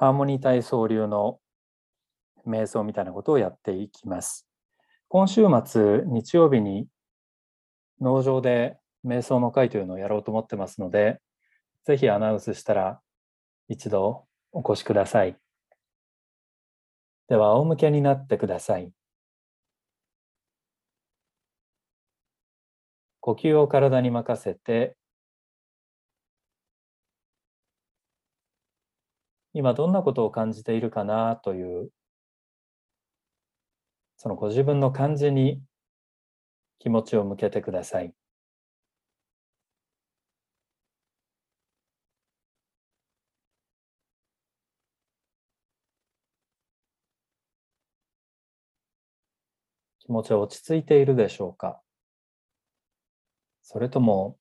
ハーモニー体操流の瞑想みたいなことをやっていきます。今週末、日曜日に農場で瞑想の会というのをやろうと思ってますので、ぜひアナウンスしたら一度お越しください。では、仰向けになってください。呼吸を体に任せて今どんなことを感じているかなというそのご自分の感じに気持ちを向けてください。気持ちは落ち着いているでしょうかそれとも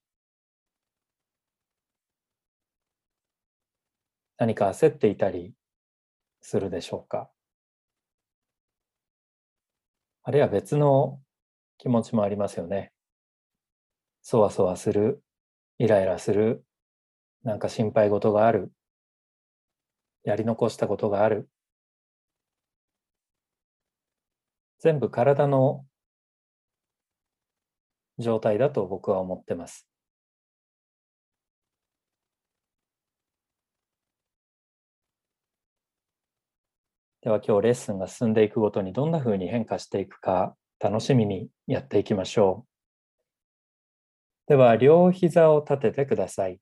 何か焦っていたりするでしょうか？あるいは別の気持ちもありますよね。そわそわする、イライラする、なんか心配事がある、やり残したことがある。全部体の状態だと僕は思ってます。では今日レッスンが進んでいくごとにどんなふうに変化していくか楽しみにやっていきましょう。では両膝を立ててください。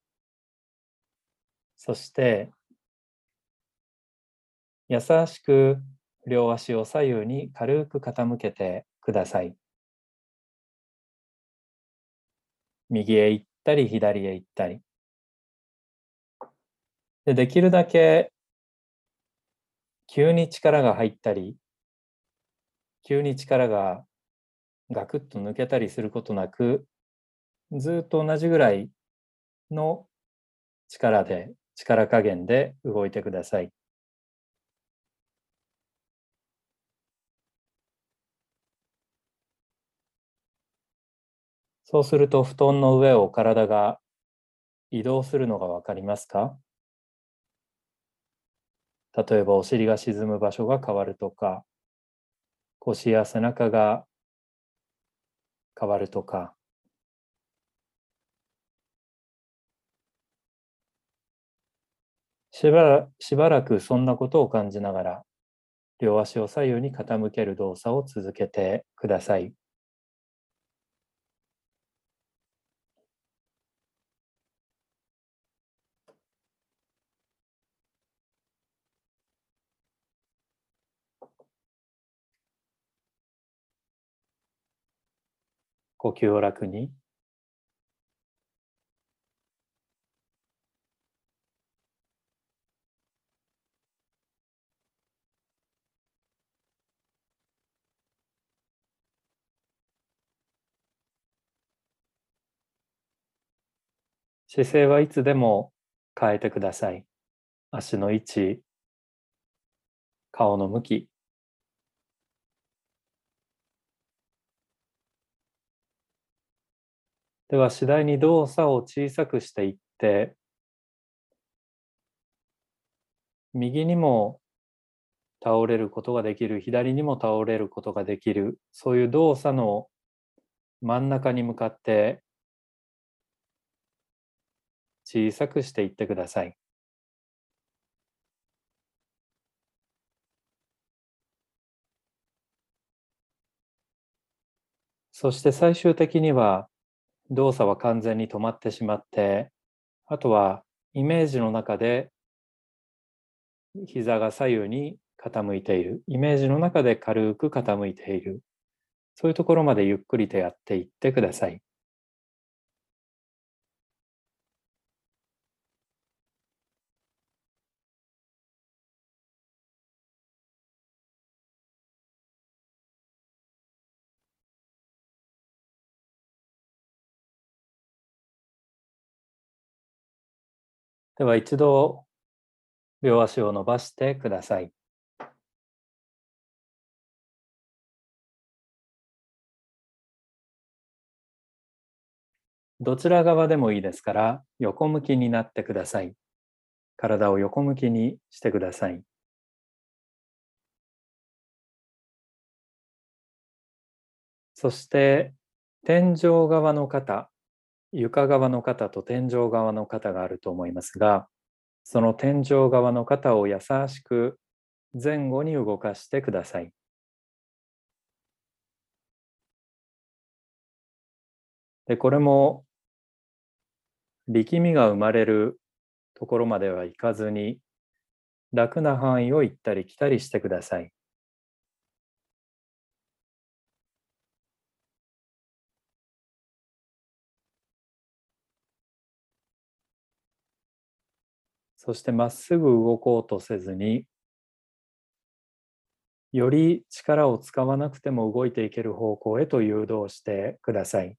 そして優しく両足を左右に軽く傾けてください。右へ行ったり左へ行ったり。でできるだけ急に力が入ったり、急に力がガクッと抜けたりすることなく、ずっと同じぐらいの力で、力加減で動いてください。そうすると布団の上を体が移動するのがわかりますか？例えばお尻が沈む場所が変わるとか、腰や背中が変わるとか、しばらしばらくそんなことを感じながら、両足を左右に傾ける動作を続けてください。呼吸を楽に姿勢はいつでも変えてください。足の位置、顔の向き、では次第に動作を小さくしていって右にも倒れることができる左にも倒れることができるそういう動作の真ん中に向かって小さくしていってください。そして最終的には動作は完全に止まってしまって、あとはイメージの中で膝が左右に傾いている。イメージの中で軽く傾いている。そういうところまでゆっくりとやっていってください。では一度両足を伸ばしてください。どちら側でもいいですから横向きになってください。体を横向きにしてください。そして天井側の肩、床側の肩と天井側の肩があると思いますが、その天井側の肩を優しく前後に動かしてください。でこれも力みが生まれるところまではいかずに楽な範囲を行ったり来たりしてください。そしてまっすぐ動こうとせずにより力を使わなくても動いていける方向へと誘導してください。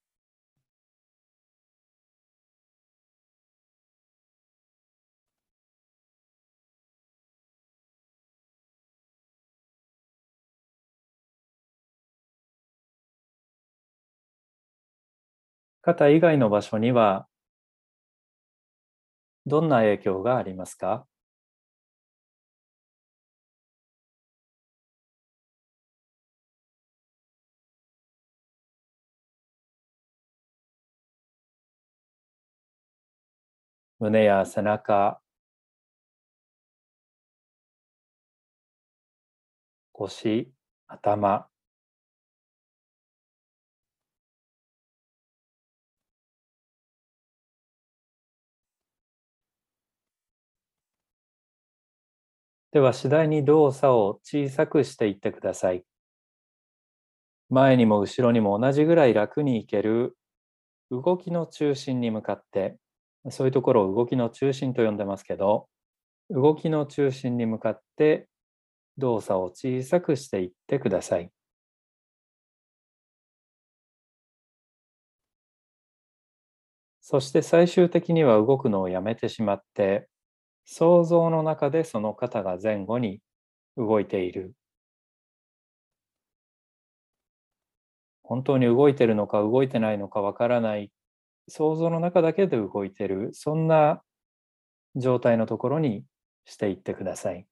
肩以外の場所にはどんな影響がありますか？胸や背中、腰、頭、では次第に動作を小さくしていってください。前にも後ろにも同じぐらい楽にいける。動きの中心に向かって。そういうところを動きの中心と呼んでますけど。動きの中心に向かって。動作を小さくしていってください。そして最終的には動くのをやめてしまって。想像の中でその肩が前後に動いている。本当に動いてるのか動いてないのかわからない想像の中だけで動いてるそんな状態のところにしていってください。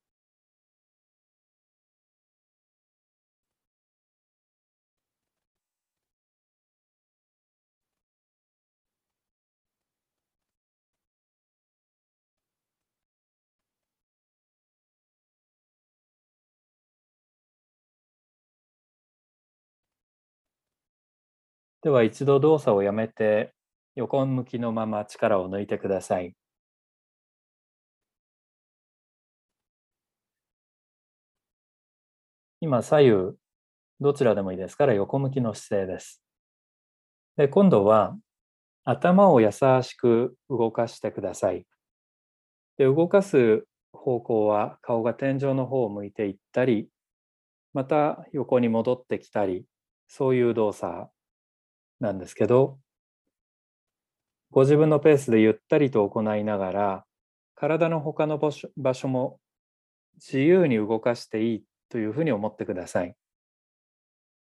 では一度動作をやめて横向きのまま力を抜いてください。今左右どちらでもいいですから横向きの姿勢です。で今度は頭を優しく動かしてください。で動かす方向は顔が天井の方を向いていったりまた横に戻ってきたりそういう動作なんですけどご自分のペースでゆったりと行いながら体の他の場所場所も自由に動かしていいというふうに思ってください。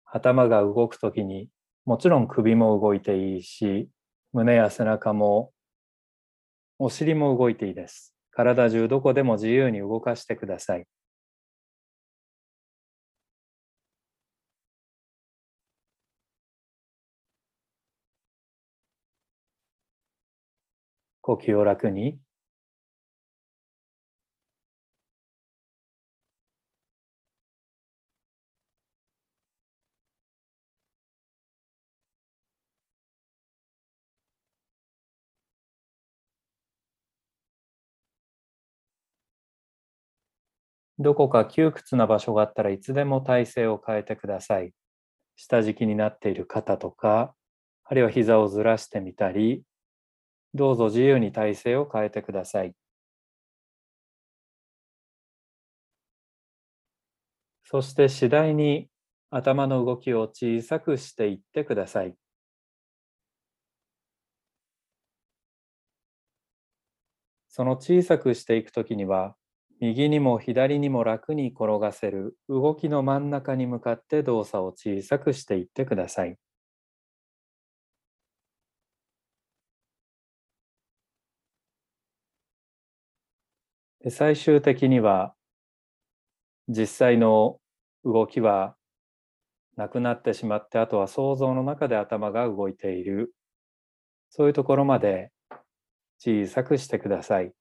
頭が動くときにもちろん首も動いていいし胸や背中もお尻も動いていいです。体中どこでも自由に動かしてください。呼吸を楽にどこか窮屈な場所があったらいつでも体勢を変えてください。下敷きになっている肩とか、あるいは膝をずらしてみたり、どうぞ自由に体勢を変えてください。そして次第に頭の動きを小さくしていってください。その小さくしていくときには、右にも左にも楽に転がせる動きの真ん中に向かって動作を小さくしていってください。で最終的には実際の動きはなくなってしまってあとは想像の中で頭が動いているそういうところまで小さくしてください。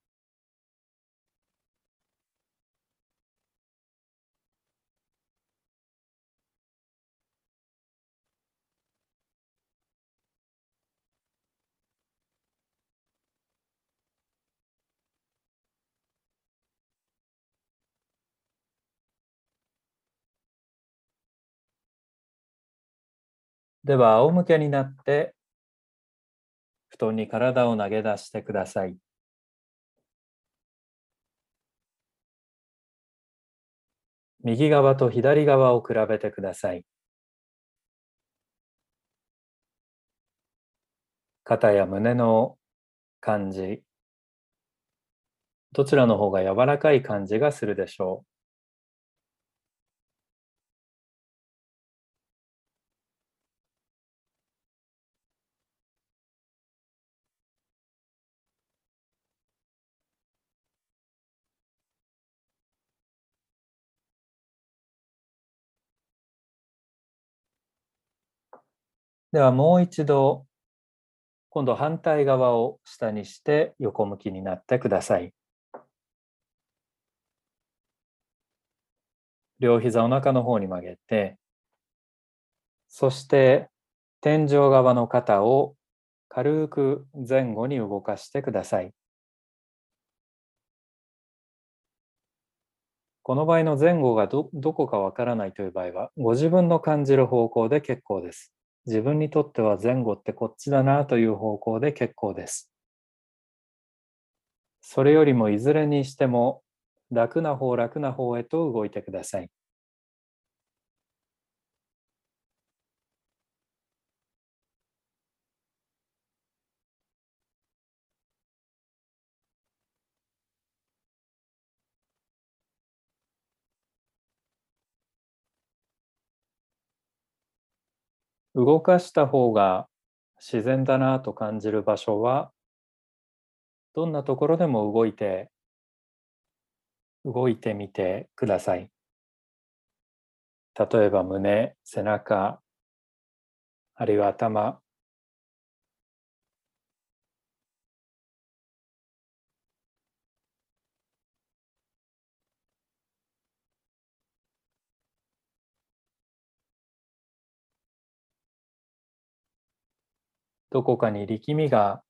では仰向けになって布団に体を投げ出してください。右側と左側を比べてください。肩や胸の感じ、どちらの方が柔らかい感じがするでしょう。ではもう一度今度反対側を下にして横向きになってください。両膝お腹の方に曲げてそして天井側の肩を軽く前後に動かしてください。この場合の前後がどこかわからないという場合はご自分の感じる方向で結構です。自分にとっては前後ってこっちだなという方向で結構です。それよりもいずれにしても楽な方楽な方へと動いてください。動かした方が自然だなと感じる場所はどんなところでも動いて動いてみてください。例えば胸、背中、あるいは頭、どこかに力みが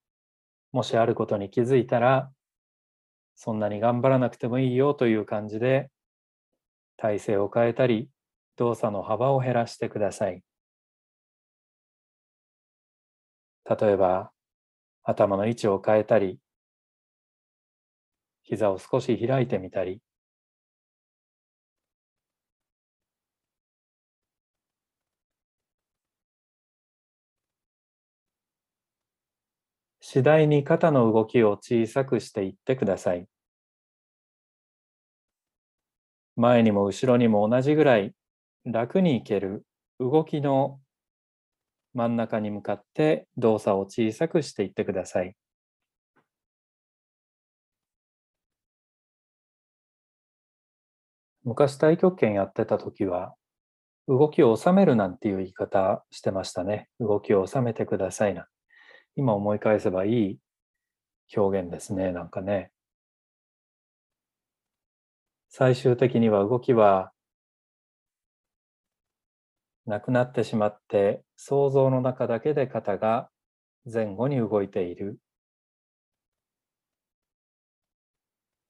もしあることに気づいたらそんなに頑張らなくてもいいよという感じで体勢を変えたり動作の幅を減らしてください。例えば頭の位置を変えたり膝を少し開いてみたり次第に肩の動きを小さくしていってください。前にも後ろにも同じぐらい楽にいける動きの真ん中に向かって動作を小さくしていってください。昔太極拳やってた時は動きを収めるなんていう言い方してましたね。動きを収めてくださいなん。今思い返せばいい表現ですね、なんかね。最終的には動きはなくなってしまって想像の中だけで肩が前後に動いている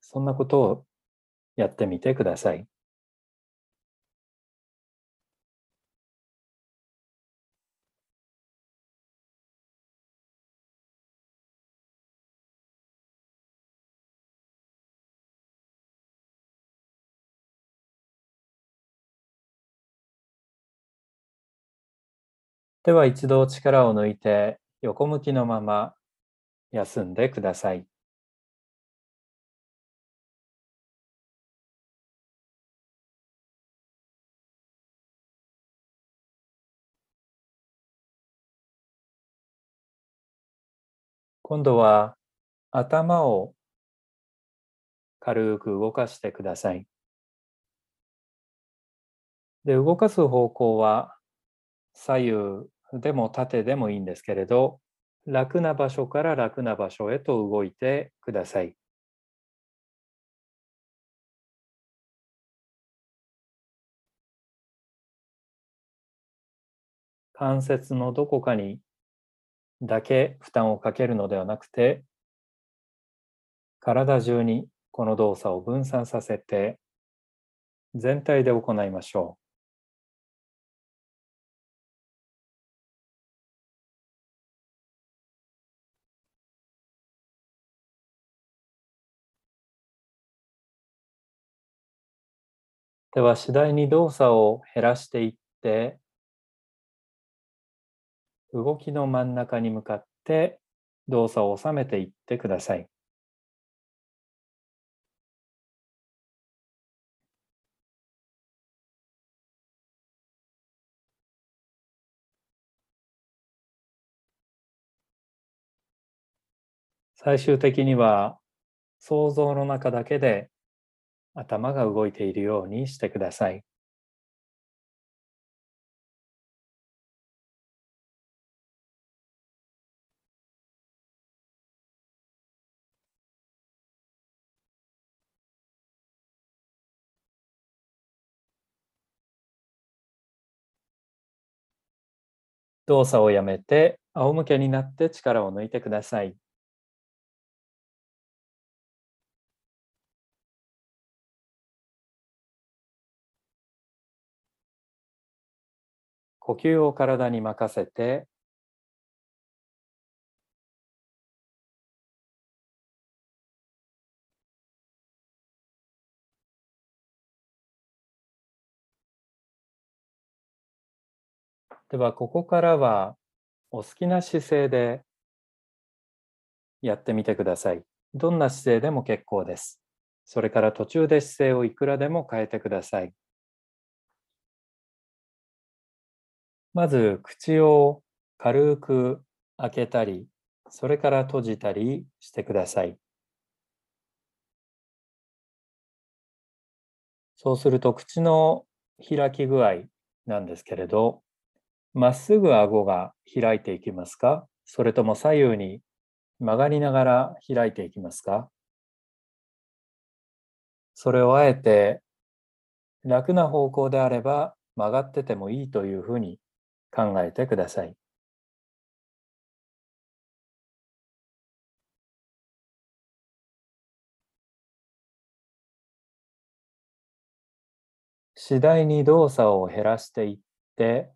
そんなことをやってみてください。では一度力を抜いて横向きのまま休んでください。今度は頭を軽く動かしてください。で、動かす方向は左右でも縦でもいいんですけれど、楽な場所から楽な場所へと動いてください。関節のどこかにだけ負担をかけるのではなくて、体中にこの動作を分散させて、全体で行いましょう。では次第に動作を減らしていって動きの真ん中に向かって動作を収めていってください。最終的には想像の中だけで頭が動いているようにしてください。動作をやめて仰向けになって力を抜いてください。呼吸を体に任せてでは、ここからはお好きな姿勢でやってみてください。どんな姿勢でも結構です。それから途中で姿勢をいくらでも変えてください。まず、口を軽く開けたり、それから閉じたりしてください。そうすると、口の開き具合なんですけれど、まっすぐ顎が開いていきますか？それとも左右に曲がりながら開いていきますか？それをあえて楽な方向であれば曲がっててもいいというふうに考えてください。次第に動作を減らしていって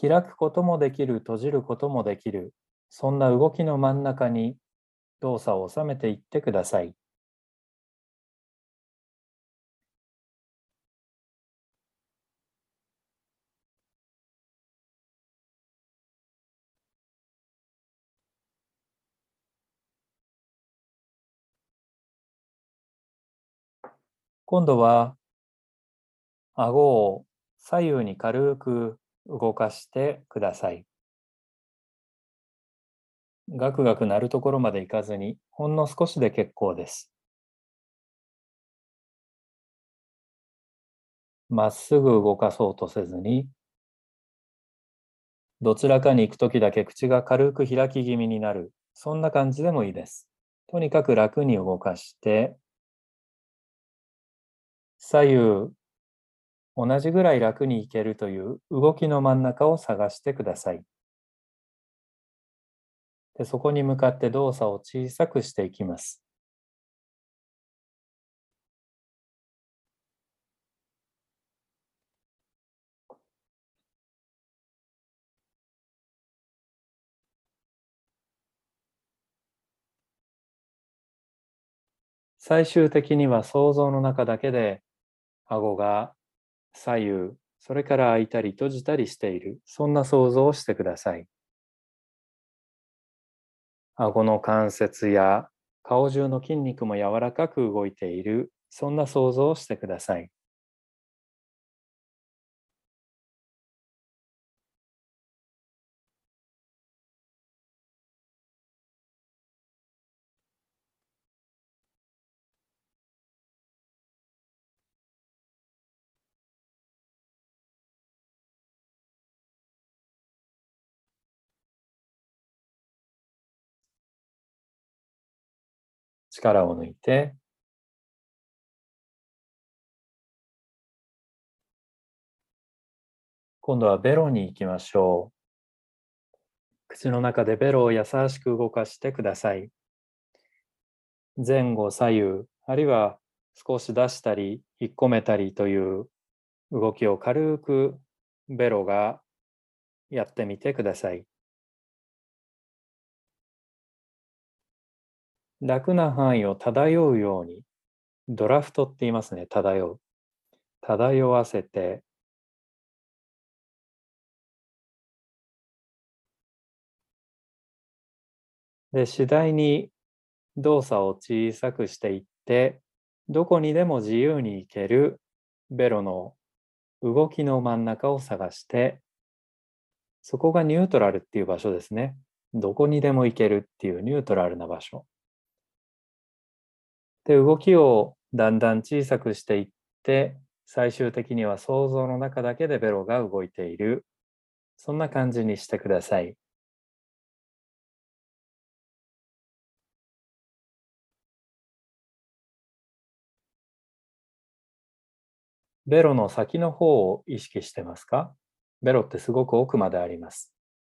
開くこともできる、閉じることもできる、そんな動きの真ん中に動作を収めていってください。今度は顎を左右に軽く動かしてください。ガクガク鳴るところまで行かずに、ほんの少しで結構です。まっすぐ動かそうとせずに、どちらかに行くときだけ口が軽く開き気味になる、そんな感じでもいいです。とにかく楽に動かして、左右同じぐらい楽にいけるという動きの真ん中を探してください。でそこに向かって動作を小さくしていきます。最終的には想像の中だけで顎が左右、それから開いたり閉じたりしている、そんな想像をしてください。顎の関節や顔中の筋肉も柔らかく動いている、そんな想像をしてください。力を抜いて、今度はベロに行きましょう。口の中でベロを優しく動かしてください。前後左右、あるいは少し出したり、引っ込めたりという動きを軽くベロがやってみてください。楽な範囲を漂うように、ドラフトって言いますね、漂う。漂わせて、で、次第に動作を小さくしていって、どこにでも自由に行けるベロの動きの真ん中を探して、そこがニュートラルっていう場所ですね。どこにでも行けるっていうニュートラルな場所。で、動きをだんだん小さくしていって、最終的には想像の中だけでベロが動いている。そんな感じにしてください。ベロの先の方を意識してますか？ベロってすごく奥まであります。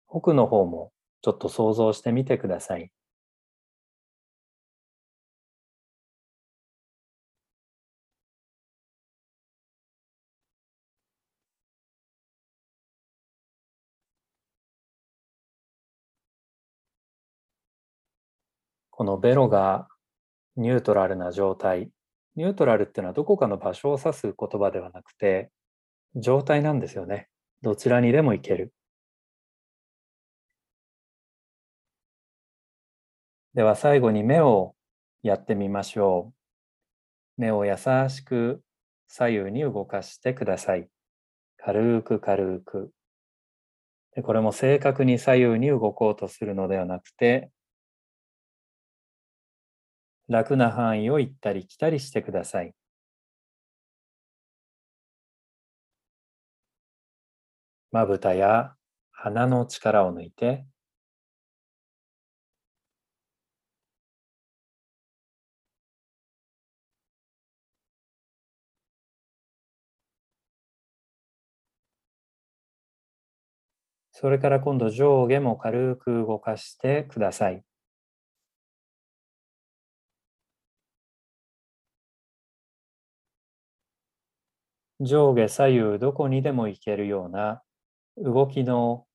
奥の方もちょっと想像してみてください。このベロがニュートラルな状態、ニュートラルっていうのはどこかの場所を指す言葉ではなくて、状態なんですよね。どちらにでも行ける。では最後に目をやってみましょう。目を優しく左右に動かしてください。軽く軽く。でこれも正確に左右に動こうとするのではなくて、楽な範囲を行ったり来たりしてください。まぶたや鼻の力を抜いて、それから今度上下も軽く動かしてください。上下左右どこにでも行けるような動きの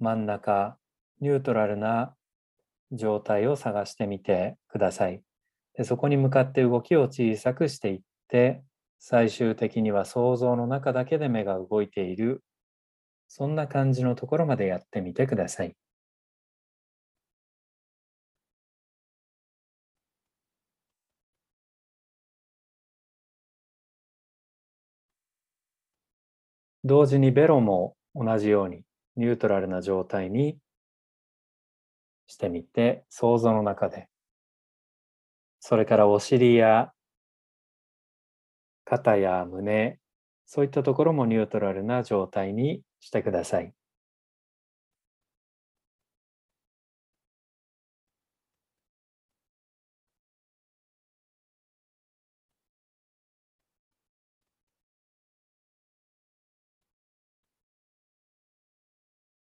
真ん中、ニュートラルな状態を探してみてください。でそこに向かって動きを小さくしていって、最終的には想像の中だけで目が動いている、そんな感じのところまでやってみてください。同時にベロも同じようにニュートラルな状態にしてみて想像の中でそれからお尻や肩や胸そういったところもニュートラルな状態にしてください。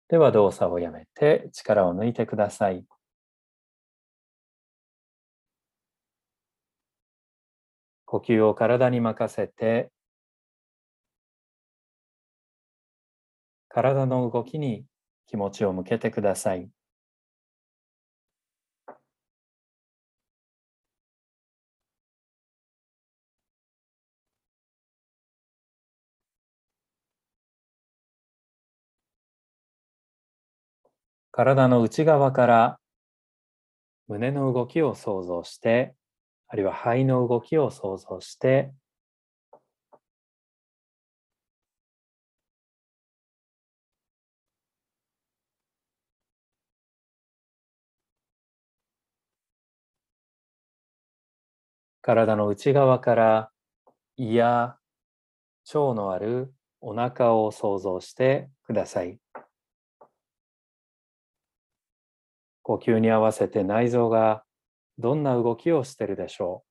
では動作をやめて力を抜いてください。呼吸を体に任せて体の動きに気持ちを向けてください。体の内側から胸の動きを想像して、あるいは肺の動きを想像して、体の内側から胃や腸のあるお腹を想像してください。呼吸に合わせて内臓がどんな動きをしているでしょう。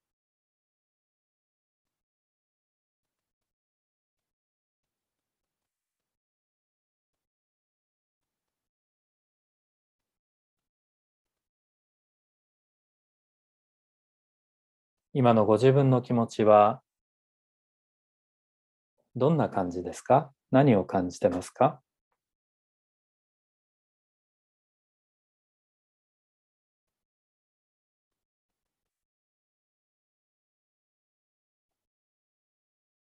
今のご自分の気持ちはどんな感じですか？何を感じてますか？